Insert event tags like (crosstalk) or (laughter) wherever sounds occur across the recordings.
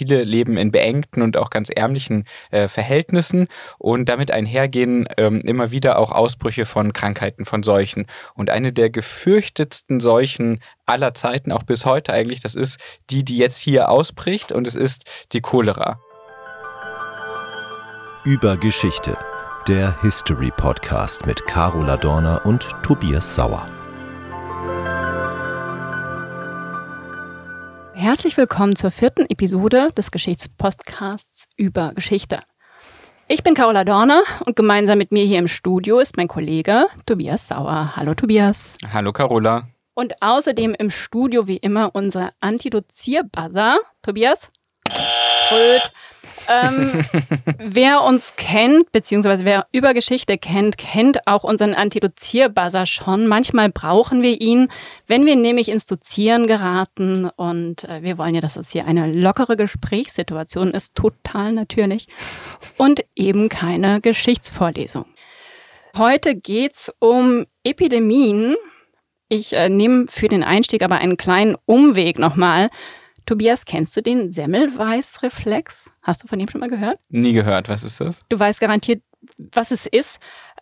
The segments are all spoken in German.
Viele leben in beengten und auch ganz ärmlichen äh, Verhältnissen und damit einhergehen ähm, immer wieder auch Ausbrüche von Krankheiten, von Seuchen. Und eine der gefürchtetsten Seuchen aller Zeiten, auch bis heute eigentlich, das ist die, die jetzt hier ausbricht und es ist die Cholera. Über Geschichte. Der History Podcast mit Carola Dorner und Tobias Sauer. Herzlich willkommen zur vierten Episode des Geschichtspodcasts über Geschichte. Ich bin Carola Dorner und gemeinsam mit mir hier im Studio ist mein Kollege Tobias Sauer. Hallo Tobias. Hallo Carola. Und außerdem im Studio wie immer unser Antidozierbuzzer. Tobias? Röd. Ähm, (laughs) wer uns kennt, beziehungsweise wer über Geschichte kennt, kennt auch unseren Antidozierbuzzer schon. Manchmal brauchen wir ihn, wenn wir nämlich ins Dozieren geraten. Und äh, wir wollen ja, dass es hier eine lockere Gesprächssituation ist, total natürlich. Und eben keine Geschichtsvorlesung. Heute geht's um Epidemien. Ich äh, nehme für den Einstieg aber einen kleinen Umweg nochmal Tobias, kennst du den Semmelweis-Reflex? Hast du von dem schon mal gehört? Nie gehört. Was ist das? Du weißt garantiert, was es ist.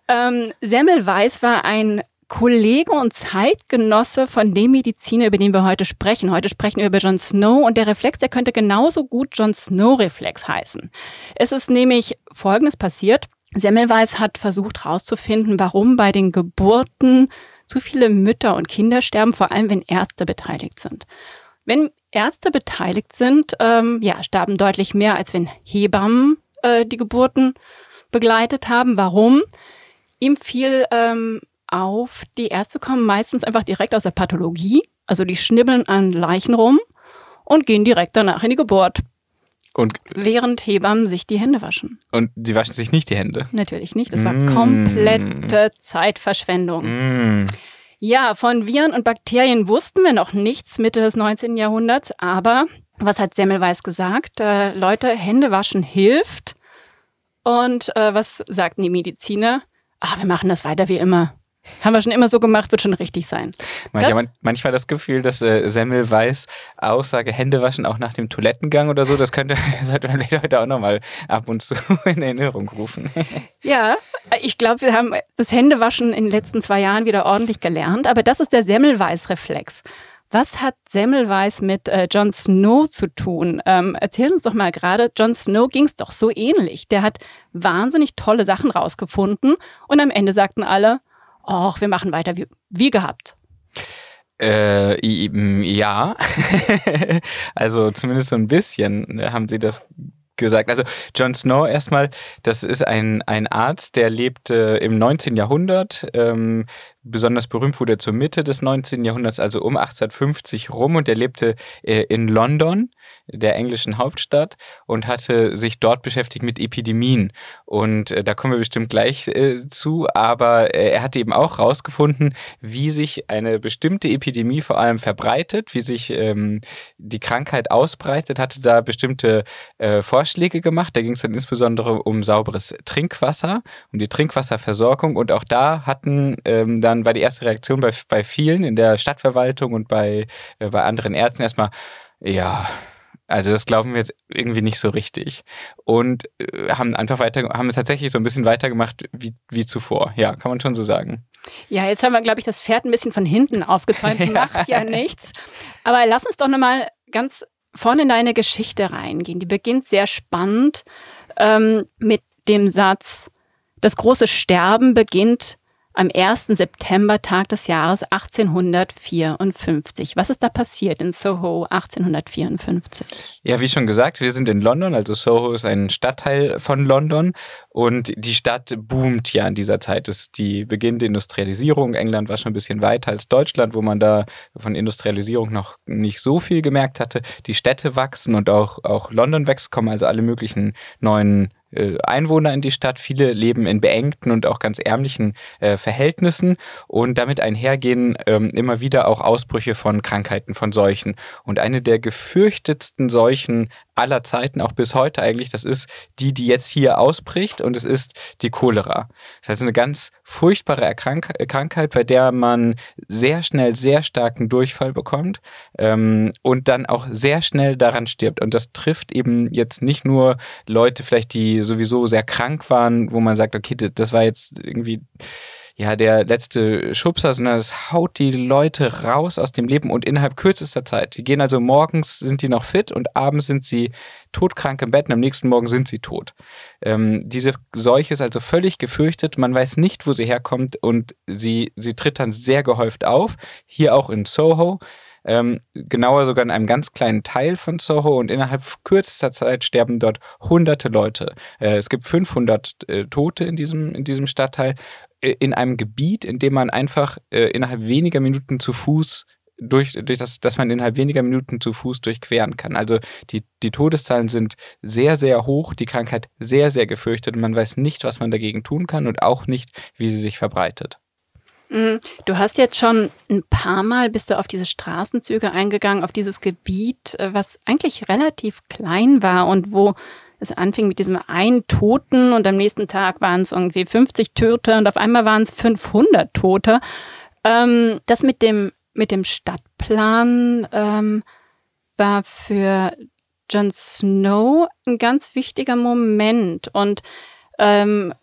Ähm, Semmelweis war ein Kollege und Zeitgenosse von dem Mediziner, über den wir heute sprechen. Heute sprechen wir über John Snow und der Reflex, der könnte genauso gut John Snow-Reflex heißen. Es ist nämlich Folgendes passiert. Semmelweis hat versucht herauszufinden, warum bei den Geburten zu viele Mütter und Kinder sterben, vor allem wenn Ärzte beteiligt sind. Wenn Ärzte beteiligt sind, ähm, ja, starben deutlich mehr, als wenn Hebammen äh, die Geburten begleitet haben. Warum? Ihm fiel ähm, auf, die Ärzte kommen meistens einfach direkt aus der Pathologie, also die schnibbeln an Leichen rum und gehen direkt danach in die Geburt. Und während Hebammen sich die Hände waschen. Und sie waschen sich nicht die Hände? Natürlich nicht. Das war mm. komplette Zeitverschwendung. Mm. Ja, von Viren und Bakterien wussten wir noch nichts Mitte des 19. Jahrhunderts, aber was hat Semmelweis gesagt? Äh, Leute, Hände waschen hilft. Und äh, was sagten die Mediziner? Ach, wir machen das weiter wie immer. Haben wir schon immer so gemacht, wird schon richtig sein. Manchmal, das, manchmal das Gefühl, dass äh, Semmelweis Aussage Hände waschen auch nach dem Toilettengang oder so, das könnte, (laughs) sollte man heute auch nochmal ab und zu (laughs) in Erinnerung rufen. (laughs) Ja, ich glaube, wir haben das Händewaschen in den letzten zwei Jahren wieder ordentlich gelernt, aber das ist der Semmelweis-Reflex. Was hat Semmelweis mit äh, Jon Snow zu tun? Ähm, erzähl uns doch mal gerade, Jon Snow ging es doch so ähnlich. Der hat wahnsinnig tolle Sachen rausgefunden und am Ende sagten alle, ach, wir machen weiter wie, wie gehabt. Äh, ja, (laughs) also zumindest so ein bisschen haben sie das gesagt. Also Jon Snow erstmal, das ist ein, ein Arzt, der lebte im 19. Jahrhundert, ähm, besonders berühmt wurde er zur Mitte des 19. Jahrhunderts, also um 1850 rum und er lebte äh, in London, der englischen Hauptstadt und hatte sich dort beschäftigt mit Epidemien und äh, da kommen wir bestimmt gleich äh, zu, aber äh, er hatte eben auch herausgefunden, wie sich eine bestimmte Epidemie vor allem verbreitet, wie sich ähm, die Krankheit ausbreitet, hatte da bestimmte äh, Vorschläge gemacht, da ging es dann insbesondere um sauberes Trinkwasser, um die Trinkwasserversorgung und auch da hatten ähm, dann war die erste Reaktion bei, bei vielen in der Stadtverwaltung und bei, äh, bei anderen Ärzten erstmal, ja, also das glauben wir jetzt irgendwie nicht so richtig. Und äh, haben einfach weiter, haben tatsächlich so ein bisschen weitergemacht wie, wie zuvor. Ja, kann man schon so sagen. Ja, jetzt haben wir, glaube ich, das Pferd ein bisschen von hinten aufgezäumt. (laughs) Macht ja nichts. Aber lass uns doch nochmal ganz vorne in deine Geschichte reingehen. Die beginnt sehr spannend ähm, mit dem Satz, das große Sterben beginnt am 1. September, Tag des Jahres 1854. Was ist da passiert in Soho 1854? Ja, wie schon gesagt, wir sind in London, also Soho ist ein Stadtteil von London und die Stadt boomt ja in dieser Zeit. Es ist die Beginn der Industrialisierung. England war schon ein bisschen weiter als Deutschland, wo man da von Industrialisierung noch nicht so viel gemerkt hatte. Die Städte wachsen und auch, auch London wächst, kommen also alle möglichen neuen Einwohner in die Stadt. Viele leben in beengten und auch ganz ärmlichen äh, Verhältnissen und damit einhergehen ähm, immer wieder auch Ausbrüche von Krankheiten, von Seuchen. Und eine der gefürchtetsten Seuchen aller Zeiten, auch bis heute eigentlich. Das ist die, die jetzt hier ausbricht und es ist die Cholera. Das heißt eine ganz furchtbare Erkrank Krankheit, bei der man sehr schnell sehr starken Durchfall bekommt ähm, und dann auch sehr schnell daran stirbt. Und das trifft eben jetzt nicht nur Leute vielleicht, die sowieso sehr krank waren, wo man sagt, okay, das war jetzt irgendwie ja, der letzte Schubser, sondern es haut die Leute raus aus dem Leben und innerhalb kürzester Zeit. Die gehen also morgens, sind die noch fit und abends sind sie todkrank im Bett und am nächsten Morgen sind sie tot. Ähm, diese Seuche ist also völlig gefürchtet. Man weiß nicht, wo sie herkommt und sie, sie tritt dann sehr gehäuft auf. Hier auch in Soho. Ähm, genauer sogar in einem ganz kleinen Teil von Soho und innerhalb kürzester Zeit sterben dort hunderte Leute. Äh, es gibt 500 äh, Tote in diesem, in diesem Stadtteil in einem Gebiet, in dem man einfach äh, innerhalb weniger Minuten zu Fuß durch, durch das, dass man innerhalb weniger Minuten zu Fuß durchqueren kann. Also die, die Todeszahlen sind sehr, sehr hoch, die Krankheit sehr, sehr gefürchtet und man weiß nicht, was man dagegen tun kann und auch nicht, wie sie sich verbreitet. Mhm. Du hast jetzt schon ein paar Mal bist du auf diese Straßenzüge eingegangen, auf dieses Gebiet, äh, was eigentlich relativ klein war und wo es anfing mit diesem einen Toten und am nächsten Tag waren es irgendwie 50 Tote und auf einmal waren es 500 Tote. Ähm, das mit dem, mit dem Stadtplan ähm, war für Jon Snow ein ganz wichtiger Moment. Und ähm,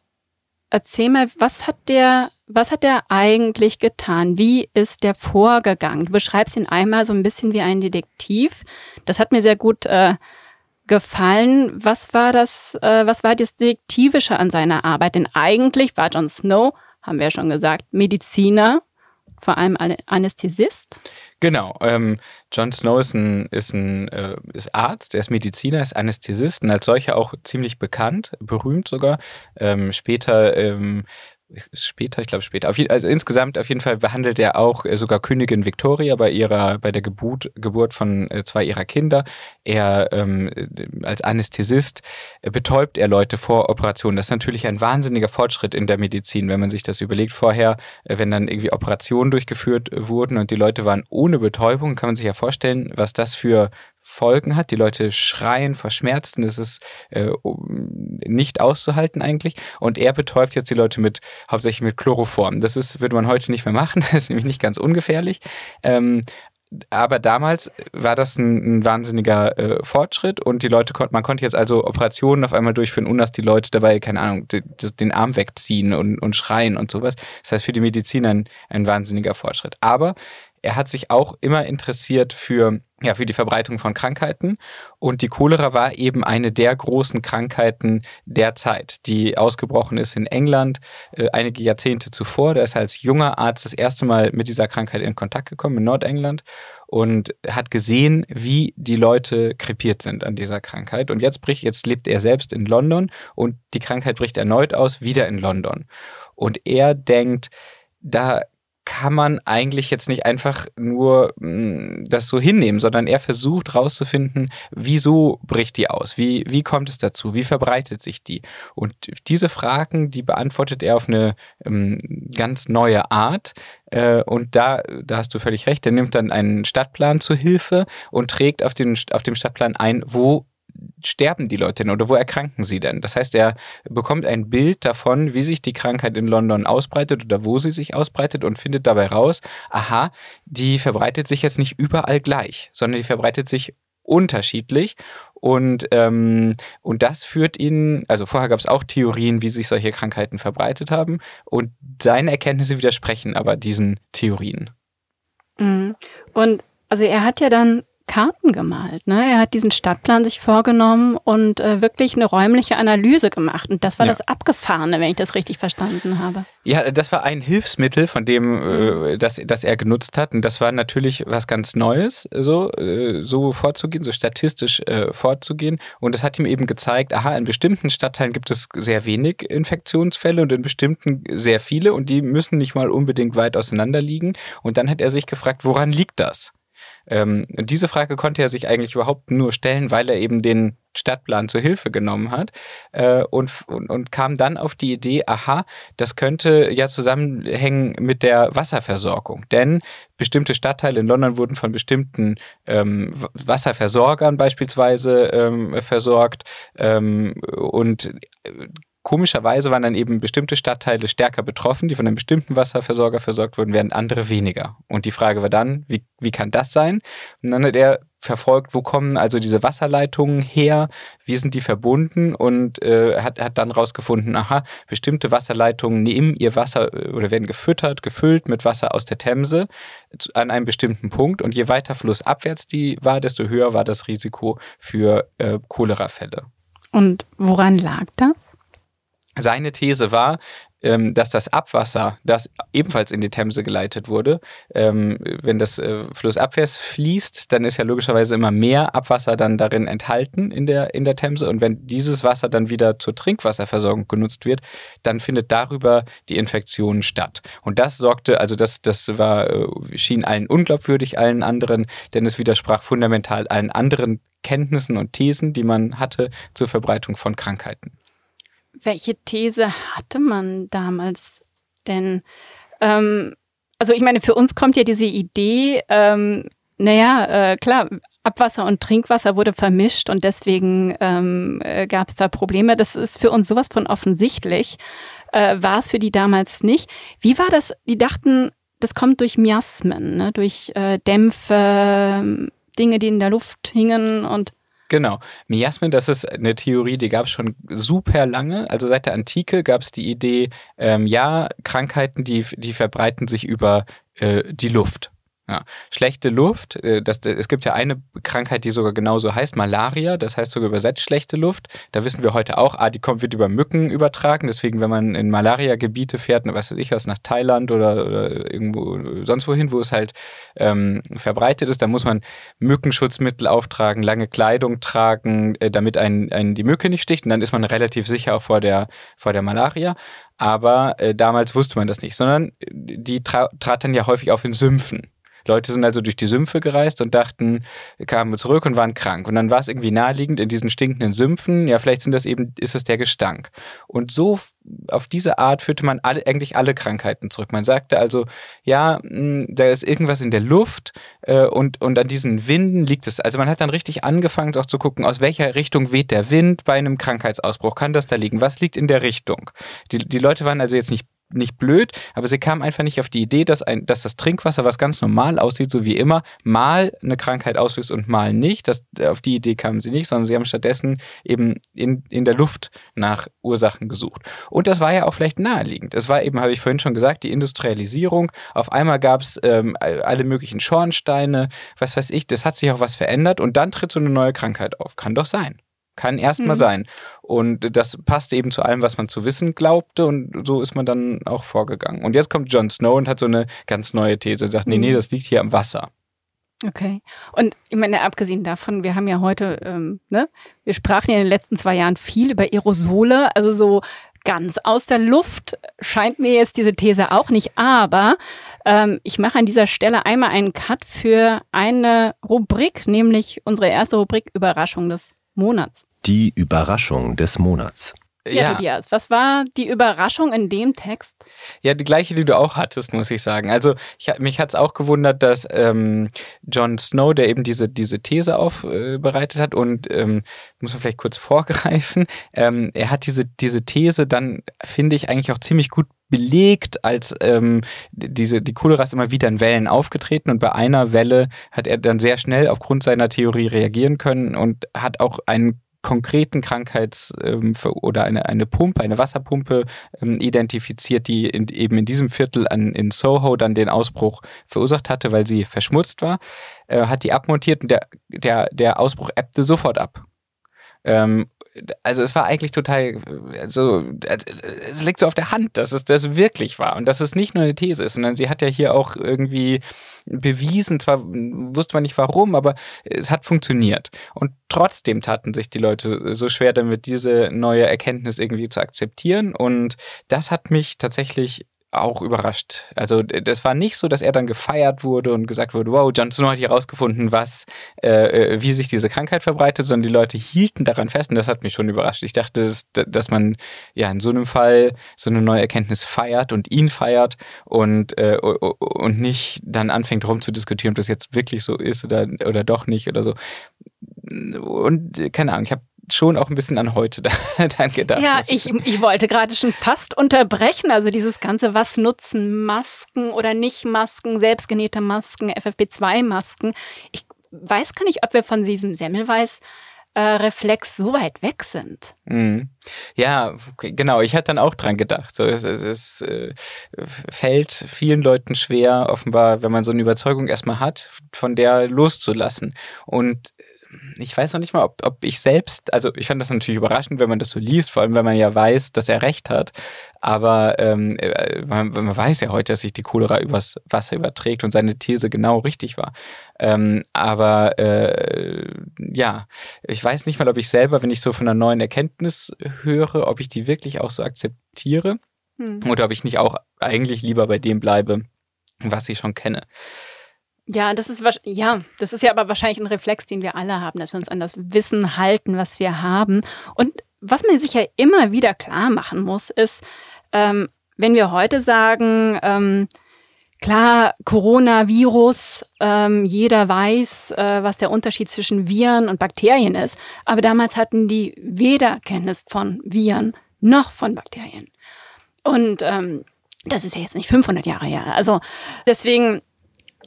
erzähl mal, was hat der, was hat der eigentlich getan? Wie ist der vorgegangen? Du beschreibst ihn einmal so ein bisschen wie ein Detektiv. Das hat mir sehr gut äh, gefallen. Was war das, äh, was war das Detektivische an seiner Arbeit? Denn eigentlich war Jon Snow, haben wir ja schon gesagt, Mediziner, vor allem Anästhesist. Genau. Ähm, Jon Snow ist ein, ist ein äh, ist Arzt, er ist Mediziner, ist Anästhesist und als solcher auch ziemlich bekannt, berühmt sogar. Ähm, später ähm, später, ich glaube später. Auf, also insgesamt auf jeden Fall behandelt er auch äh, sogar Königin Victoria bei ihrer, bei der Geburt, Geburt von äh, zwei ihrer Kinder. Er ähm, äh, als Anästhesist äh, betäubt er Leute vor Operationen. Das ist natürlich ein wahnsinniger Fortschritt in der Medizin, wenn man sich das überlegt. Vorher, äh, wenn dann irgendwie Operationen durchgeführt wurden und die Leute waren ohne Betäubung, kann man sich ja vorstellen, was das für Folgen hat. Die Leute schreien vor Schmerzen, das ist äh, nicht auszuhalten eigentlich. Und er betäubt jetzt die Leute mit hauptsächlich mit Chloroform. Das ist, würde man heute nicht mehr machen, (laughs) das ist nämlich nicht ganz ungefährlich. Ähm, aber damals war das ein, ein wahnsinniger äh, Fortschritt und die Leute konnten, man konnte jetzt also Operationen auf einmal durchführen, ohne dass die Leute dabei, keine Ahnung, die, die, den Arm wegziehen und, und schreien und sowas. Das heißt für die Medizin ein, ein wahnsinniger Fortschritt. Aber er hat sich auch immer interessiert für ja, für die Verbreitung von Krankheiten. Und die Cholera war eben eine der großen Krankheiten der Zeit, die ausgebrochen ist in England äh, einige Jahrzehnte zuvor. Da ist er als junger Arzt das erste Mal mit dieser Krankheit in Kontakt gekommen in Nordengland und hat gesehen, wie die Leute krepiert sind an dieser Krankheit. Und jetzt bricht, jetzt lebt er selbst in London und die Krankheit bricht erneut aus, wieder in London. Und er denkt, da kann man eigentlich jetzt nicht einfach nur mh, hm, das so hinnehmen, sondern er versucht rauszufinden, wieso bricht die aus? Wie, wie kommt es dazu? Wie verbreitet sich die? Und diese Fragen, die beantwortet er auf eine ähm, ganz neue Art. Äh, und da, da hast du völlig recht, er nimmt dann einen Stadtplan zur Hilfe und trägt auf, den, auf dem Stadtplan ein, wo sterben die Leute denn oder wo erkranken sie denn? Das heißt, er bekommt ein Bild davon, wie sich die Krankheit in London ausbreitet oder wo sie sich ausbreitet und findet dabei raus, aha, die verbreitet sich jetzt nicht überall gleich, sondern die verbreitet sich unterschiedlich und, ähm, und das führt ihn, also vorher gab es auch Theorien, wie sich solche Krankheiten verbreitet haben und seine Erkenntnisse widersprechen aber diesen Theorien. Mhm. Und also er hat ja dann Karten gemalt. Ne? Er hat diesen Stadtplan sich vorgenommen und äh, wirklich eine räumliche Analyse gemacht. Und das war ja. das Abgefahrene, wenn ich das richtig verstanden habe. Ja, das war ein Hilfsmittel, von dem, äh, das, das er genutzt hat. Und das war natürlich was ganz Neues, so, äh, so vorzugehen, so statistisch äh, vorzugehen. Und das hat ihm eben gezeigt, aha, in bestimmten Stadtteilen gibt es sehr wenig Infektionsfälle und in bestimmten sehr viele. Und die müssen nicht mal unbedingt weit auseinander liegen. Und dann hat er sich gefragt, woran liegt das? Ähm, diese Frage konnte er sich eigentlich überhaupt nur stellen, weil er eben den Stadtplan zur Hilfe genommen hat äh, und, und, und kam dann auf die Idee, aha, das könnte ja zusammenhängen mit der Wasserversorgung. Denn bestimmte Stadtteile in London wurden von bestimmten ähm, Wasserversorgern beispielsweise ähm, versorgt ähm, und äh, komischerweise waren dann eben bestimmte Stadtteile stärker betroffen, die von einem bestimmten Wasserversorger versorgt wurden, während andere weniger. Und die Frage war dann, wie, wie kann das sein? Und dann hat er verfolgt, wo kommen also diese Wasserleitungen her, wie sind die verbunden und äh, hat, hat dann rausgefunden, aha, bestimmte Wasserleitungen nehmen ihr Wasser äh, oder werden gefüttert, gefüllt mit Wasser aus der Themse an einem bestimmten Punkt und je weiter flussabwärts die war, desto höher war das Risiko für äh, Cholerafälle. Und woran lag das? Seine These war, ähm, dass das Abwasser, das ebenfalls in die Themse geleitet wurde, ähm, wenn das äh, flussabwärts fließt, dann ist ja logischerweise immer mehr Abwasser dann darin enthalten in der, in der Themse. Und wenn dieses Wasser dann wieder zur Trinkwasserversorgung genutzt wird, dann findet darüber die Infektion statt. Und das sorgte, also das, das war, äh, schien allen unglaubwürdig, allen anderen, denn es widersprach fundamental allen anderen Kenntnissen und Thesen, die man hatte zur Verbreitung von Krankheiten. Welche These hatte man damals denn? Ähm, also ich meine, für uns kommt ja diese Idee, ähm, naja, äh, klar, Abwasser und Trinkwasser wurde vermischt und deswegen ähm, äh, gab es da Probleme. Das ist für uns sowas von offensichtlich. Äh, war es für die damals nicht. Wie war das? Die dachten, das kommt durch Miasmen, ne? durch äh, Dämpfe, Dinge, die in der Luft hingen und Genau. Miasmen, das ist eine Theorie, die gab es schon super lange. Also seit der Antike gab es die Idee, ähm, ja, Krankheiten, die, die verbreiten sich über äh, die Luft. Ja. Schlechte Luft, äh, das, es gibt ja eine Krankheit, die sogar genauso heißt, Malaria, das heißt sogar übersetzt schlechte Luft. Da wissen wir heute auch, ah, die kommt, wird über Mücken übertragen. Deswegen, wenn man in Malaria-Gebiete fährt, was weiß ich was, nach Thailand oder, oder irgendwo sonst wohin, wo es halt ähm, verbreitet ist, dann muss man Mückenschutzmittel auftragen, lange Kleidung tragen, äh, damit einen, einen die Mücke nicht sticht. Und dann ist man relativ sicher auch vor der, vor der Malaria. Aber äh, damals wusste man das nicht, sondern die tra trat dann ja häufig auf in Sümpfen. Leute sind also durch die Sümpfe gereist und dachten, kamen zurück und waren krank. Und dann war es irgendwie naheliegend in diesen stinkenden Sümpfen, ja, vielleicht sind das eben, ist das der Gestank. Und so auf diese Art führte man alle, eigentlich alle Krankheiten zurück. Man sagte also, ja, hm, da ist irgendwas in der Luft äh, und, und an diesen Winden liegt es. Also man hat dann richtig angefangen, auch zu gucken, aus welcher Richtung weht der Wind bei einem Krankheitsausbruch. Kann das da liegen? Was liegt in der Richtung? Die, die Leute waren also jetzt nicht nicht blöd, aber sie kamen einfach nicht auf die Idee, dass, ein, dass das Trinkwasser, was ganz normal aussieht, so wie immer, mal eine Krankheit auslöst und mal nicht. Das, auf die Idee kamen sie nicht, sondern sie haben stattdessen eben in, in der Luft nach Ursachen gesucht. Und das war ja auch vielleicht naheliegend. Es war eben, habe ich vorhin schon gesagt, die Industrialisierung. Auf einmal gab es ähm, alle möglichen Schornsteine, was weiß ich, das hat sich auch was verändert und dann tritt so eine neue Krankheit auf. Kann doch sein. Kann erstmal mhm. sein. Und das passt eben zu allem, was man zu wissen glaubte. Und so ist man dann auch vorgegangen. Und jetzt kommt Jon Snow und hat so eine ganz neue These und sagt, nee, nee, mhm. das liegt hier am Wasser. Okay. Und ich meine, abgesehen davon, wir haben ja heute, ähm, ne, wir sprachen ja in den letzten zwei Jahren viel über Aerosole, also so ganz aus der Luft scheint mir jetzt diese These auch nicht. Aber ähm, ich mache an dieser Stelle einmal einen Cut für eine Rubrik, nämlich unsere erste Rubrik Überraschung des Monats. Die Überraschung des Monats. Ja, ja. Tobias, was war die Überraschung in dem Text? Ja, die gleiche, die du auch hattest, muss ich sagen. Also ich, mich hat es auch gewundert, dass ähm, Jon Snow, der eben diese, diese These aufbereitet äh, hat und ähm, muss man vielleicht kurz (laughs) vorgreifen, ähm, er hat diese, diese These dann, finde ich, eigentlich auch ziemlich gut belegt, als ähm, diese, die Cholera ist immer wieder in Wellen aufgetreten und bei einer Welle hat er dann sehr schnell aufgrund seiner Theorie reagieren können und hat auch einen konkreten Krankheits- ähm, oder eine, eine Pumpe, eine Wasserpumpe ähm, identifiziert, die in, eben in diesem Viertel an, in Soho dann den Ausbruch verursacht hatte, weil sie verschmutzt war, äh, hat die abmontiert und der, der, der Ausbruch ebbte sofort ab. Ähm, also es war eigentlich total, also es liegt so auf der Hand, dass es das wirklich war und dass es nicht nur eine These ist, sondern sie hat ja hier auch irgendwie bewiesen, zwar wusste man nicht warum, aber es hat funktioniert. Und trotzdem taten sich die Leute so schwer damit, diese neue Erkenntnis irgendwie zu akzeptieren und das hat mich tatsächlich auch überrascht. Also das war nicht so, dass er dann gefeiert wurde und gesagt wurde, wow, Jon Snow hat hier rausgefunden, was, äh, äh, wie sich diese Krankheit verbreitet, sondern die Leute hielten daran fest und das hat mich schon überrascht. Ich dachte, dass, dass man ja in so einem Fall so eine neue Erkenntnis feiert und ihn feiert und, äh, und nicht dann anfängt rumzudiskutieren, ob das jetzt wirklich so ist oder, oder doch nicht oder so. Und keine Ahnung, ich habe schon auch ein bisschen an heute (laughs) dann gedacht. Ja, ich, ich wollte gerade schon fast unterbrechen. Also dieses Ganze, was nutzen Masken oder nicht Masken, selbstgenähte Masken, FFP2-Masken. Ich weiß gar nicht, ob wir von diesem Semmelweis äh, Reflex so weit weg sind. Mhm. Ja, genau. Ich hatte dann auch dran gedacht. So, es, es, es äh, fällt vielen Leuten schwer, offenbar, wenn man so eine Überzeugung erstmal hat, von der loszulassen. Und ich weiß noch nicht mal, ob, ob ich selbst, also ich fand das natürlich überraschend, wenn man das so liest, vor allem wenn man ja weiß, dass er recht hat. Aber ähm, äh, man, man, weiß ja heute, dass sich die Cholera übers Wasser überträgt und seine These genau richtig war. Ähm, aber äh, ja, ich weiß nicht mal, ob ich selber, wenn ich so von einer neuen Erkenntnis höre, ob ich die wirklich auch so akzeptiere hm. oder ob ich nicht auch eigentlich lieber bei dem bleibe, was ich schon kenne. Ja, das ist ja, das ist ja aber wahrscheinlich ein Reflex, den wir alle haben, dass wir uns an das Wissen halten, was wir haben. Und was man sich ja immer wieder klar machen muss, ist, ähm, wenn wir heute sagen, ähm, klar, Coronavirus, ähm, jeder weiß, äh, was der Unterschied zwischen Viren und Bakterien ist, aber damals hatten die weder Kenntnis von Viren noch von Bakterien. Und ähm, das ist ja jetzt nicht 500 Jahre her. Also deswegen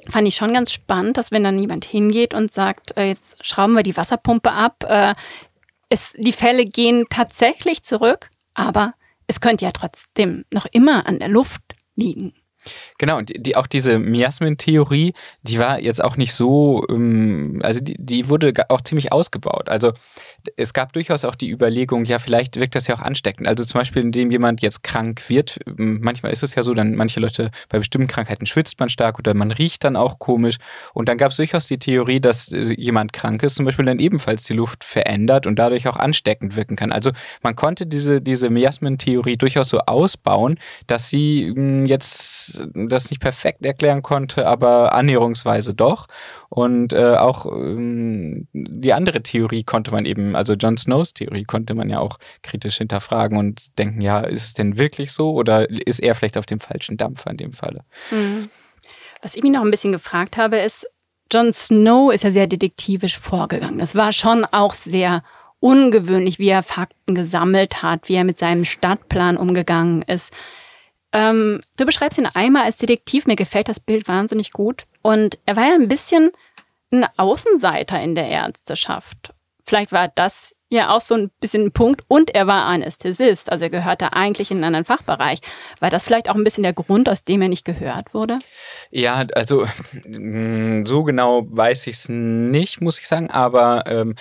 fand ich schon ganz spannend, dass wenn dann jemand hingeht und sagt, äh, jetzt schrauben wir die Wasserpumpe ab, äh, es, die Fälle gehen tatsächlich zurück, aber es könnte ja trotzdem noch immer an der Luft liegen. Genau, und die, auch diese Miasmen-Theorie, die war jetzt auch nicht so, ähm, also die, die wurde auch ziemlich ausgebaut. Also es gab durchaus auch die Überlegung, ja, vielleicht wirkt das ja auch ansteckend. Also zum Beispiel, indem jemand jetzt krank wird, manchmal ist es ja so, dann manche Leute bei bestimmten Krankheiten schwitzt man stark oder man riecht dann auch komisch. Und dann gab es durchaus die Theorie, dass äh, jemand krank ist, zum Beispiel dann ebenfalls die Luft verändert und dadurch auch ansteckend wirken kann. Also man konnte diese, diese Miasmen-Theorie durchaus so ausbauen, dass sie jetzt das nicht perfekt erklären konnte, aber annäherungsweise doch. Und äh, auch ähm, die andere Theorie konnte man eben, also Jon Snows Theorie konnte man ja auch kritisch hinterfragen und denken, ja, ist es denn wirklich so oder ist er vielleicht auf dem falschen Dampfer in dem Falle? Mhm. Was ich mich noch ein bisschen gefragt habe, ist, Jon Snow ist ja sehr detektivisch vorgegangen. Das war schon auch sehr ungewöhnlich, wie er Fakten gesammelt hat, wie er mit seinem Stadtplan umgegangen ist. Ähm, du beschreibst ihn einmal als Detektiv. Mir gefällt das Bild wahnsinnig gut. Und er war ja ein bisschen ein Außenseiter in der Ärzteschaft. Vielleicht war das ja auch so ein bisschen ein Punkt. Und er war Anästhesist, also er gehörte eigentlich in einen anderen Fachbereich. War das vielleicht auch ein bisschen der Grund, aus dem er nicht gehört wurde? Ja, also mm, so genau weiß ich es nicht, muss ich sagen, aber ähm,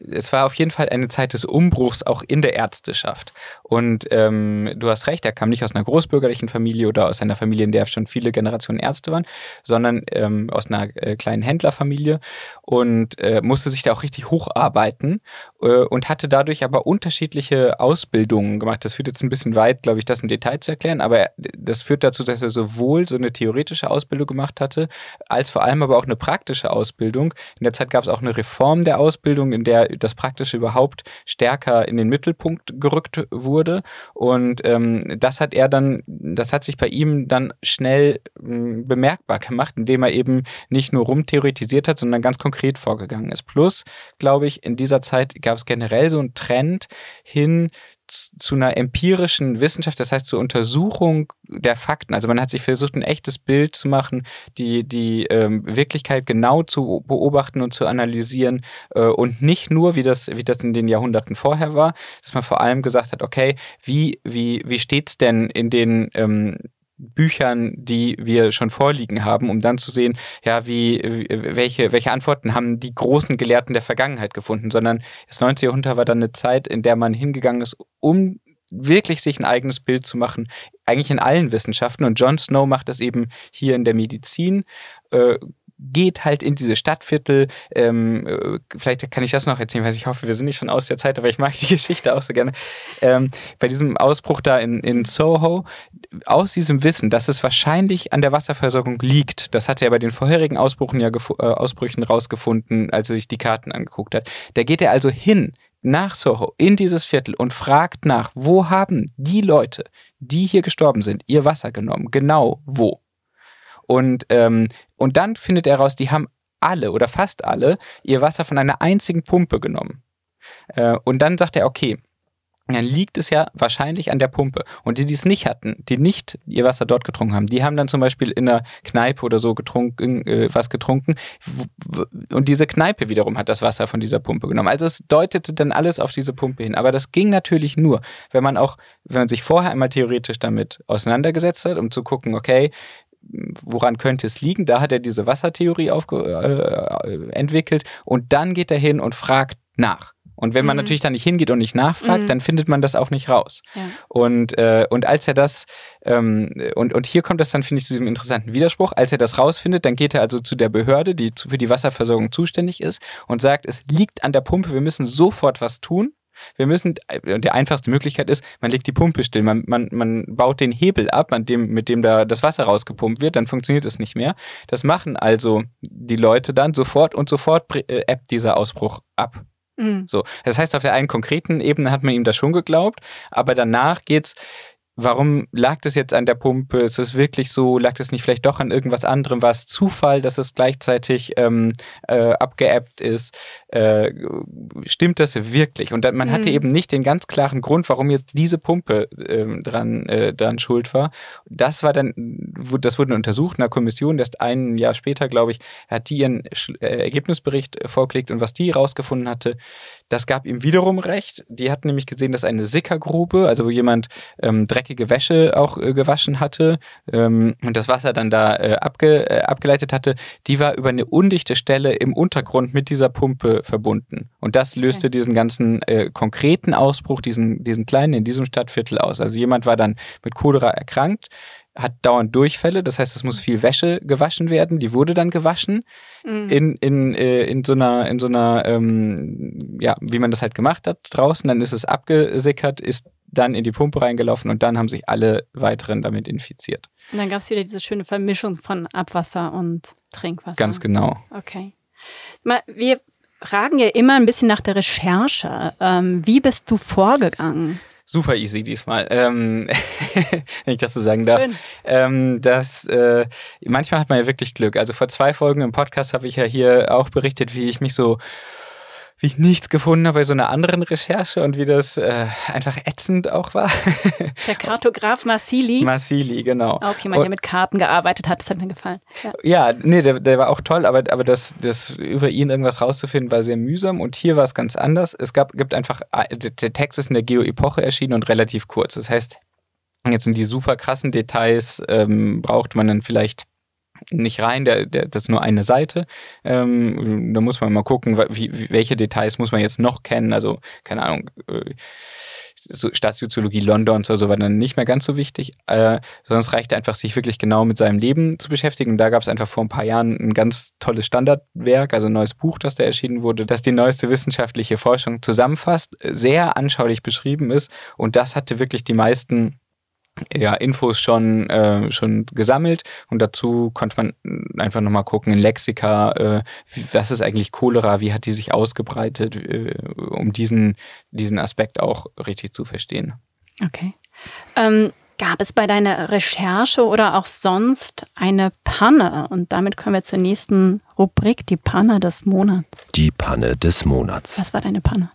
es war auf jeden Fall eine Zeit des Umbruchs auch in der Ärzteschaft. Und ähm, du hast recht, er kam nicht aus einer großbürgerlichen Familie oder aus einer Familie, in der schon viele Generationen Ärzte waren, sondern ähm, aus einer äh, kleinen Händlerfamilie und äh, musste sich da auch richtig hocharbeiten und hatte dadurch aber unterschiedliche Ausbildungen gemacht. Das führt jetzt ein bisschen weit, glaube ich, das im Detail zu erklären, aber das führt dazu, dass er sowohl so eine theoretische Ausbildung gemacht hatte, als vor allem aber auch eine praktische Ausbildung. In der Zeit gab es auch eine Reform der Ausbildung, in der das Praktische überhaupt stärker in den Mittelpunkt gerückt wurde. Und ähm, das hat er dann, das hat sich bei ihm dann schnell äh, bemerkbar gemacht, indem er eben nicht nur rumtheoretisiert hat, sondern ganz konkret vorgegangen ist. Plus, glaube ich, in dieser Zeit gab es generell so einen Trend hin zu einer empirischen Wissenschaft, das heißt zur Untersuchung der Fakten. Also man hat sich versucht, ein echtes Bild zu machen, die, die ähm, Wirklichkeit genau zu beobachten und zu analysieren äh, und nicht nur, wie das, wie das in den Jahrhunderten vorher war, dass man vor allem gesagt hat, okay, wie, wie, wie steht's denn in den ähm, Büchern, die wir schon vorliegen haben, um dann zu sehen, ja, wie, welche, welche Antworten haben die großen Gelehrten der Vergangenheit gefunden, sondern das 19. Jahrhundert war dann eine Zeit, in der man hingegangen ist, um wirklich sich ein eigenes Bild zu machen, eigentlich in allen Wissenschaften. Und John Snow macht das eben hier in der Medizin. Äh, geht halt in diese Stadtviertel. Ähm, äh, vielleicht kann ich das noch erzählen, weil ich hoffe, wir sind nicht schon aus der Zeit, aber ich mag die (laughs) Geschichte auch so gerne. Ähm, bei diesem Ausbruch da in, in Soho, aus diesem Wissen, dass es wahrscheinlich an der Wasserversorgung liegt, das hat er bei den vorherigen Ausbrüchen ja äh, Ausbrüchen rausgefunden, als er sich die Karten angeguckt hat. Da geht er also hin nach Soho in dieses Viertel und fragt nach, wo haben die Leute, die hier gestorben sind, ihr Wasser genommen? Genau wo? Und, ähm, und dann findet er raus, die haben alle oder fast alle ihr Wasser von einer einzigen Pumpe genommen. Äh, und dann sagt er, okay, dann liegt es ja wahrscheinlich an der Pumpe. Und die, die es nicht hatten, die nicht ihr Wasser dort getrunken haben, die haben dann zum Beispiel in einer Kneipe oder so getrunken, äh, was getrunken. Und diese Kneipe wiederum hat das Wasser von dieser Pumpe genommen. Also es deutete dann alles auf diese Pumpe hin. Aber das ging natürlich nur, wenn man auch, wenn man sich vorher einmal theoretisch damit auseinandergesetzt hat, um zu gucken, okay, woran könnte es liegen? Da hat er diese Wassertheorie aufge äh, entwickelt und dann geht er hin und fragt nach. Und wenn man mhm. natürlich da nicht hingeht und nicht nachfragt, mhm. dann findet man das auch nicht raus. Ja. Und, äh, und als er das, ähm, und, und hier kommt das dann, finde ich, zu diesem interessanten Widerspruch, als er das rausfindet, dann geht er also zu der Behörde, die für die Wasserversorgung zuständig ist und sagt, es liegt an der Pumpe, wir müssen sofort was tun. Wir müssen, die einfachste Möglichkeit ist, man legt die Pumpe still, man, man, man baut den Hebel ab, an dem, mit dem da das Wasser rausgepumpt wird, dann funktioniert es nicht mehr. Das machen also die Leute dann sofort und sofort äh, ebbt dieser Ausbruch ab. Mhm. So, das heißt, auf der einen konkreten Ebene hat man ihm das schon geglaubt, aber danach geht's warum lag das jetzt an der Pumpe? Ist es wirklich so? Lag das nicht vielleicht doch an irgendwas anderem? War es Zufall, dass es gleichzeitig ähm, äh, abgeappt ist? Äh, stimmt das wirklich? Und dann, man mhm. hatte eben nicht den ganz klaren Grund, warum jetzt diese Pumpe äh, dran, äh, dran schuld war. Das war dann, das wurde untersucht in einer Kommission, erst ein Jahr später, glaube ich, hat die ihren äh, Ergebnisbericht vorgelegt und was die rausgefunden hatte, das gab ihm wiederum recht. Die hat nämlich gesehen, dass eine Sickergrube, also wo jemand ähm, dreckige Wäsche auch äh, gewaschen hatte ähm, und das Wasser dann da äh, abge, äh, abgeleitet hatte, die war über eine undichte Stelle im Untergrund mit dieser Pumpe verbunden. Und das löste okay. diesen ganzen äh, konkreten Ausbruch, diesen, diesen kleinen in diesem Stadtviertel aus. Also jemand war dann mit Cholera erkrankt, hat dauernd Durchfälle, das heißt, es muss viel Wäsche gewaschen werden. Die wurde dann gewaschen mhm. in, in, äh, in so einer, in so einer, ähm, ja, wie man das halt gemacht hat draußen. Dann ist es abgesickert, ist dann in die Pumpe reingelaufen und dann haben sich alle weiteren damit infiziert. Und dann gab es wieder diese schöne Vermischung von Abwasser und Trinkwasser. Ganz genau. Okay. Wir fragen ja immer ein bisschen nach der Recherche. Ähm, wie bist du vorgegangen? super easy diesmal, ähm, (laughs) wenn ich das so sagen darf. Ähm, das, äh, manchmal hat man ja wirklich Glück. Also vor zwei Folgen im Podcast habe ich ja hier auch berichtet, wie ich mich so wie ich nichts gefunden habe bei so einer anderen Recherche und wie das äh, einfach ätzend auch war. (laughs) Der Kartograf Massili. Massili, genau. Auch jemand, und, der mit Karten gearbeitet hat, das hat mir gefallen. Ja, ja nee, der, der war auch toll, aber, aber das, das über ihn irgendwas rauszufinden war sehr mühsam und hier war es ganz anders. Es gab, gibt einfach, äh, der Text ist in der Geo-Epoche erschienen und relativ kurz. Das heißt, jetzt in die super krassen Details ähm, braucht man dann vielleicht nicht rein, der, der, das ist nur eine Seite. Ähm, da muss man mal gucken, wie, welche Details muss man jetzt noch kennen. Also, keine Ahnung, äh, so Staatssoziologie Londons oder so war dann nicht mehr ganz so wichtig, äh, sondern es reicht einfach, sich wirklich genau mit seinem Leben zu beschäftigen. Und da gab es einfach vor ein paar Jahren ein ganz tolles Standardwerk, also ein neues Buch, das da erschienen wurde, das die neueste wissenschaftliche Forschung zusammenfasst, sehr anschaulich beschrieben ist. Und das hatte wirklich die meisten ja, Infos schon, äh, schon gesammelt und dazu konnte man einfach nochmal gucken in Lexika, äh, was ist eigentlich Cholera, wie hat die sich ausgebreitet, äh, um diesen, diesen Aspekt auch richtig zu verstehen. Okay. Ähm, gab es bei deiner Recherche oder auch sonst eine Panne? Und damit kommen wir zur nächsten Rubrik, die Panne des Monats. Die Panne des Monats. Was war deine Panne?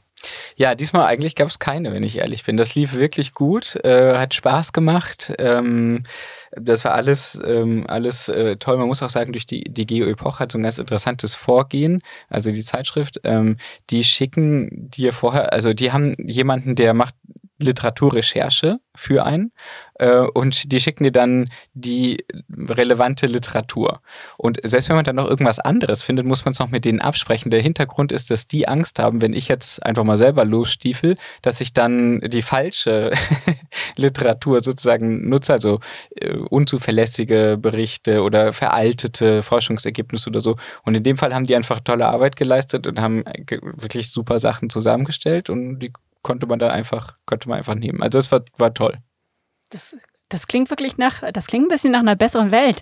Ja, diesmal eigentlich gab es keine, wenn ich ehrlich bin. Das lief wirklich gut, äh, hat Spaß gemacht. Ähm, das war alles, ähm, alles äh, toll. Man muss auch sagen, durch die, die Geo-Epoche hat so ein ganz interessantes Vorgehen. Also die Zeitschrift, ähm, die schicken dir vorher, also die haben jemanden, der macht Literaturrecherche für einen äh, und die schicken dir dann die relevante Literatur. Und selbst wenn man dann noch irgendwas anderes findet, muss man es noch mit denen absprechen. Der Hintergrund ist, dass die Angst haben, wenn ich jetzt einfach mal selber losstiefel, dass ich dann die falsche (laughs) Literatur sozusagen nutze, also äh, unzuverlässige Berichte oder veraltete Forschungsergebnisse oder so. Und in dem Fall haben die einfach tolle Arbeit geleistet und haben wirklich super Sachen zusammengestellt und die konnte man dann einfach, konnte man einfach nehmen. Also es war, war toll. Das das klingt wirklich nach, das klingt ein bisschen nach einer besseren Welt.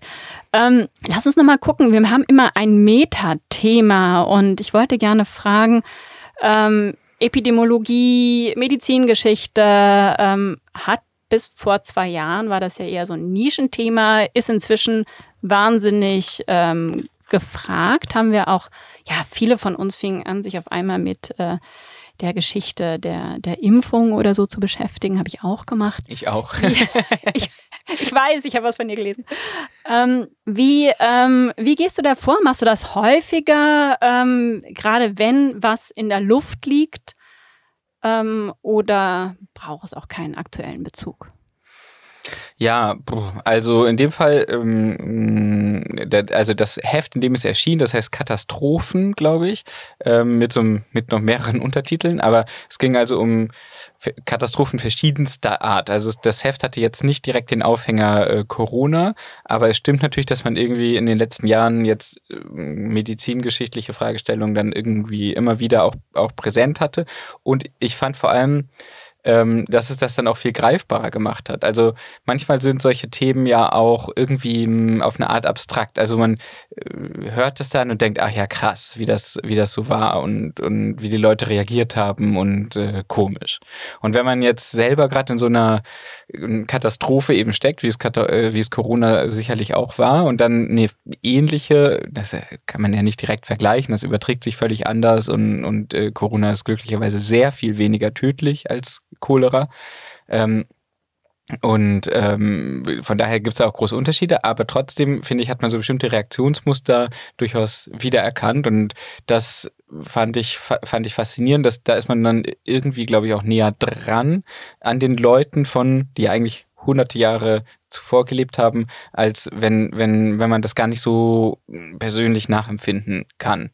Ähm, lass uns nochmal gucken. Wir haben immer ein Metathema und ich wollte gerne fragen, ähm, Epidemiologie, Medizingeschichte ähm, hat bis vor zwei Jahren war das ja eher so ein Nischenthema, ist inzwischen wahnsinnig ähm, gefragt. Haben wir auch, ja, viele von uns fingen an, sich auf einmal mit äh, der Geschichte der, der Impfung oder so zu beschäftigen, habe ich auch gemacht. Ich auch. (laughs) ich, ich, weiß, ich habe was von dir gelesen. Ähm, wie, ähm, wie gehst du da vor? Machst du das häufiger, ähm, gerade wenn was in der Luft liegt? Ähm, oder braucht es auch keinen aktuellen Bezug? Ja, also in dem Fall, ähm, also das Heft, in dem es erschien, das heißt Katastrophen, glaube ich, ähm, mit so mit noch mehreren (laughs) Untertiteln, aber es ging also um Katastrophen verschiedenster Art. Also das Heft hatte jetzt nicht direkt den Aufhänger äh, Corona, aber es stimmt natürlich, dass man irgendwie in den letzten Jahren jetzt äh, medizingeschichtliche Fragestellungen dann irgendwie immer wieder auch, auch präsent hatte. Und ich fand vor allem, ähm, dass es das dann auch viel greifbarer gemacht hat. Also manchmal sind solche Themen ja auch irgendwie hm, auf eine Art abstrakt. Also man äh, hört das dann und denkt, ach ja, krass, wie das, wie das so war und, und wie die Leute reagiert haben und äh, komisch. Und wenn man jetzt selber gerade in so einer ähm, Katastrophe eben steckt, wie es, äh, wie es Corona sicherlich auch war, und dann eine ähnliche, das äh, kann man ja nicht direkt vergleichen, das überträgt sich völlig anders und, und äh, Corona ist glücklicherweise sehr viel weniger tödlich als Cholera. Ähm, und ähm, von daher gibt es auch große Unterschiede, aber trotzdem, finde ich, hat man so bestimmte Reaktionsmuster durchaus wiedererkannt und das fand ich, fand ich faszinierend, dass da ist man dann irgendwie, glaube ich, auch näher dran an den Leuten von, die eigentlich hunderte Jahre zuvor gelebt haben, als wenn, wenn, wenn man das gar nicht so persönlich nachempfinden kann.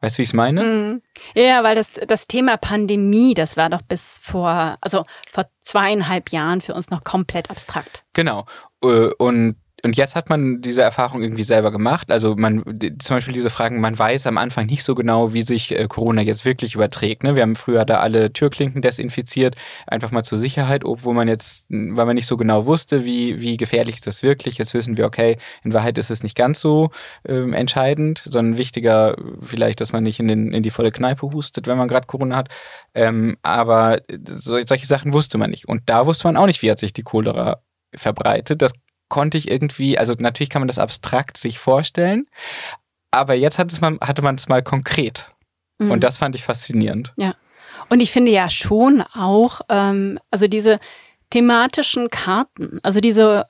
Weißt du, wie ich es meine? Mhm. Ja, weil das, das Thema Pandemie, das war doch bis vor, also vor zweieinhalb Jahren für uns noch komplett abstrakt. Genau. Äh, und und jetzt hat man diese Erfahrung irgendwie selber gemacht. Also man, zum Beispiel diese Fragen, man weiß am Anfang nicht so genau, wie sich äh, Corona jetzt wirklich überträgt. Ne? Wir haben früher da alle Türklinken desinfiziert, einfach mal zur Sicherheit, obwohl man jetzt, weil man nicht so genau wusste, wie, wie gefährlich ist das wirklich. Jetzt wissen wir, okay, in Wahrheit ist es nicht ganz so ähm, entscheidend, sondern wichtiger vielleicht, dass man nicht in, den, in die volle Kneipe hustet, wenn man gerade Corona hat. Ähm, aber so, solche Sachen wusste man nicht. Und da wusste man auch nicht, wie hat sich die Cholera verbreitet. Das konnte ich irgendwie, also natürlich kann man das abstrakt sich vorstellen, aber jetzt hat es mal, hatte man es mal konkret. Mhm. Und das fand ich faszinierend. Ja. Und ich finde ja schon auch, ähm, also diese thematischen Karten, also diese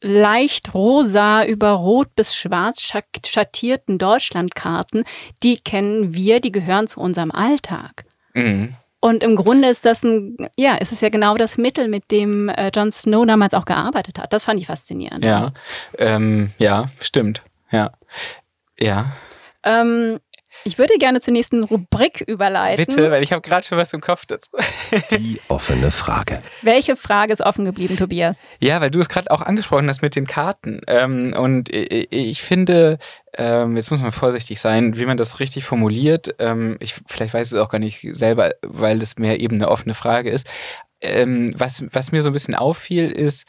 leicht rosa über rot bis schwarz schattierten Deutschlandkarten, die kennen wir, die gehören zu unserem Alltag. Mhm. Und im Grunde ist das ein, ja, es ist ja genau das Mittel, mit dem äh, Jon Snow damals auch gearbeitet hat. Das fand ich faszinierend. Ja, ähm, ja, stimmt. Ja, ja. Ähm, ich würde gerne zur nächsten Rubrik überleiten. Bitte, weil ich habe gerade schon was im Kopf dazu. (laughs) Die offene Frage. Welche Frage ist offen geblieben, Tobias? Ja, weil du es gerade auch angesprochen hast mit den Karten. Ähm, und ich finde, ähm, jetzt muss man vorsichtig sein, wie man das richtig formuliert. Ähm, ich vielleicht weiß es auch gar nicht selber, weil es mehr eben eine offene Frage ist. Was, was mir so ein bisschen auffiel, ist,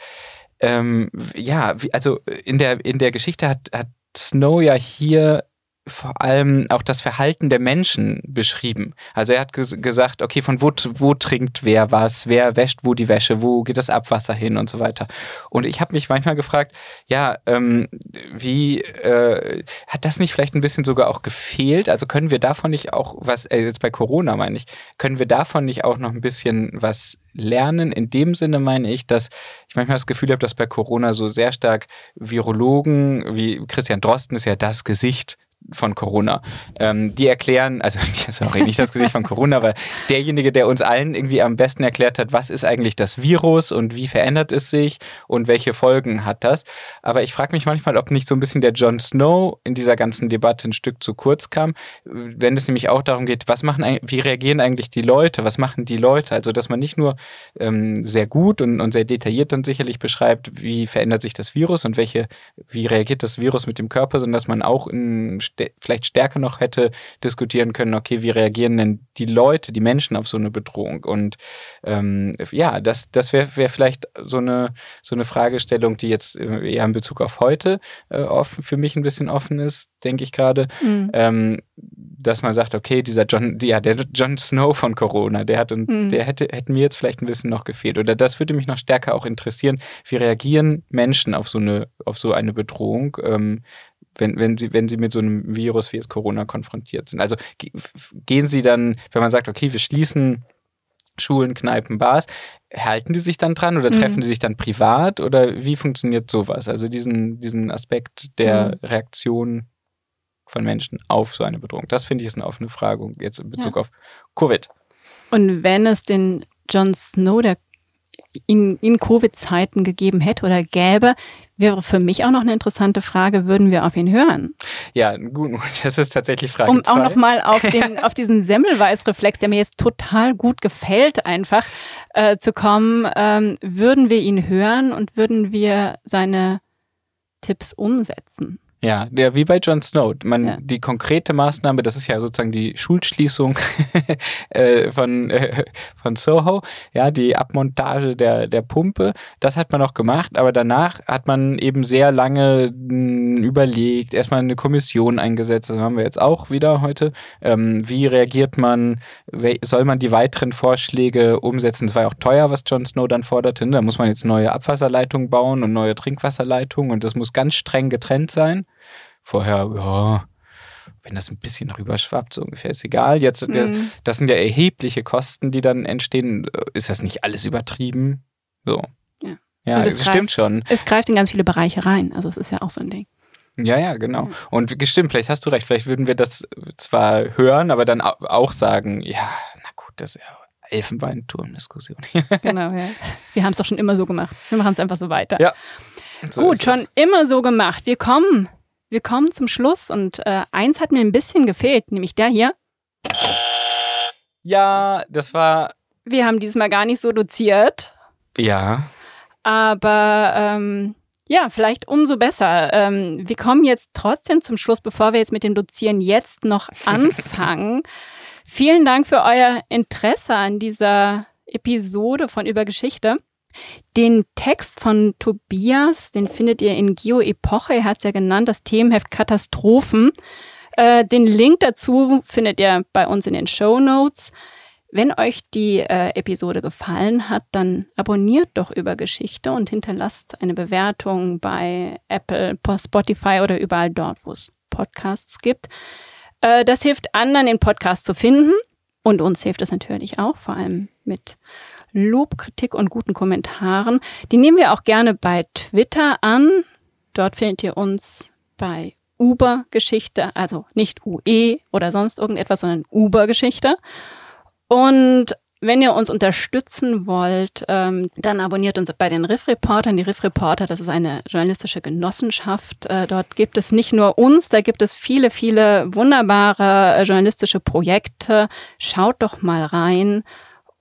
ähm, ja, wie, also in der, in der Geschichte hat, hat Snow ja hier vor allem auch das Verhalten der Menschen beschrieben. Also er hat ges gesagt, okay, von wo, wo trinkt wer was, wer wäscht wo die Wäsche, wo geht das Abwasser hin und so weiter. Und ich habe mich manchmal gefragt, ja, ähm, wie äh, hat das nicht vielleicht ein bisschen sogar auch gefehlt? Also können wir davon nicht auch was, äh, jetzt bei Corona meine ich, können wir davon nicht auch noch ein bisschen was lernen? In dem Sinne meine ich, dass ich manchmal das Gefühl habe, dass bei Corona so sehr stark Virologen, wie Christian Drosten ist ja das Gesicht von Corona. Ähm, die erklären, also (laughs) sorry, nicht das Gesicht von Corona, aber derjenige, der uns allen irgendwie am besten erklärt hat, was ist eigentlich das Virus und wie verändert es sich und welche Folgen hat das. Aber ich frage mich manchmal, ob nicht so ein bisschen der Jon Snow in dieser ganzen Debatte ein Stück zu kurz kam, wenn es nämlich auch darum geht, was machen, wie reagieren eigentlich die Leute, was machen die Leute? Also, dass man nicht nur ähm, sehr gut und, und sehr detailliert dann sicherlich beschreibt, wie verändert sich das Virus und welche, wie reagiert das Virus mit dem Körper, sondern dass man auch in vielleicht stärker noch hätte diskutieren können, okay, wie reagieren denn die Leute, die Menschen auf so eine Bedrohung? Und ähm, ja, das, das wäre wär vielleicht so eine, so eine Fragestellung, die jetzt äh, eher in Bezug auf heute äh, offen, für mich ein bisschen offen ist, denke ich gerade. Mhm. Ähm, dass man sagt, okay, dieser John, ja, der John Snow von Corona, der hat, mhm. der hätte, hätte mir jetzt vielleicht ein bisschen noch gefehlt. Oder das würde mich noch stärker auch interessieren. Wie reagieren Menschen auf so eine, auf so eine Bedrohung? Ähm, wenn, wenn, sie, wenn sie mit so einem Virus wie es Corona konfrontiert sind. Also gehen sie dann, wenn man sagt, okay, wir schließen Schulen, Kneipen, Bars, halten die sich dann dran oder mhm. treffen die sich dann privat oder wie funktioniert sowas? Also diesen, diesen Aspekt der mhm. Reaktion von Menschen auf so eine Bedrohung. Das finde ich ist eine offene Frage jetzt in Bezug ja. auf Covid. Und wenn es den Jon Snow der in, in Covid-Zeiten gegeben hätte oder gäbe, wäre für mich auch noch eine interessante Frage, würden wir auf ihn hören? Ja, gut, (laughs) das ist tatsächlich Frage Um zwei. auch nochmal auf, (laughs) auf diesen Semmelweis-Reflex, der mir jetzt total gut gefällt, einfach äh, zu kommen, ähm, würden wir ihn hören und würden wir seine Tipps umsetzen? Ja, ja, wie bei Jon Snow. Man, ja. Die konkrete Maßnahme, das ist ja sozusagen die Schulschließung (laughs) äh, von, äh, von Soho, ja, die Abmontage der, der Pumpe, das hat man auch gemacht, aber danach hat man eben sehr lange hm, überlegt, erstmal eine Kommission eingesetzt, das haben wir jetzt auch wieder heute. Ähm, wie reagiert man, soll man die weiteren Vorschläge umsetzen? Es war ja auch teuer, was Jon Snow dann forderte. Ne? Da muss man jetzt neue Abwasserleitungen bauen und neue Trinkwasserleitungen und das muss ganz streng getrennt sein vorher, ja, wenn das ein bisschen rüberschwappt, so ungefähr ist egal. Jetzt, mhm. das sind ja erhebliche Kosten, die dann entstehen. Ist das nicht alles übertrieben? So. Ja, ja das greift, stimmt schon. Es greift in ganz viele Bereiche rein. Also es ist ja auch so ein Ding. Ja, ja, genau. Ja. Und stimmt, vielleicht hast du recht. Vielleicht würden wir das zwar hören, aber dann auch sagen, ja, na gut, das ist ja Elfenbeinturm-Diskussion. (laughs) genau, ja. Wir haben es doch schon immer so gemacht. Wir machen es einfach so weiter. Ja. So Gut, schon immer so gemacht. Wir kommen wir kommen zum Schluss und äh, eins hat mir ein bisschen gefehlt, nämlich der hier. Ja, das war. Wir haben diesmal gar nicht so doziert. Ja. Aber ähm, ja, vielleicht umso besser. Ähm, wir kommen jetzt trotzdem zum Schluss, bevor wir jetzt mit dem Dozieren jetzt noch (laughs) anfangen. Vielen Dank für euer Interesse an dieser Episode von Über Geschichte. Den Text von Tobias, den findet ihr in Geo-Epoche, er hat es ja genannt, das Themenheft Katastrophen. Äh, den Link dazu findet ihr bei uns in den Show Notes. Wenn euch die äh, Episode gefallen hat, dann abonniert doch über Geschichte und hinterlasst eine Bewertung bei Apple, Spotify oder überall dort, wo es Podcasts gibt. Äh, das hilft anderen, den Podcast zu finden und uns hilft es natürlich auch, vor allem mit Lob, Kritik und guten Kommentaren. Die nehmen wir auch gerne bei Twitter an. Dort findet ihr uns bei Uber-Geschichte, also nicht UE oder sonst irgendetwas, sondern Uber-Geschichte. Und wenn ihr uns unterstützen wollt, ähm, dann abonniert uns bei den Riff Reportern. Die Riff Reporter, das ist eine journalistische Genossenschaft. Äh, dort gibt es nicht nur uns, da gibt es viele, viele wunderbare äh, journalistische Projekte. Schaut doch mal rein.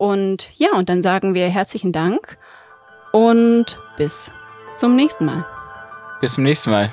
Und ja, und dann sagen wir herzlichen Dank und bis zum nächsten Mal. Bis zum nächsten Mal.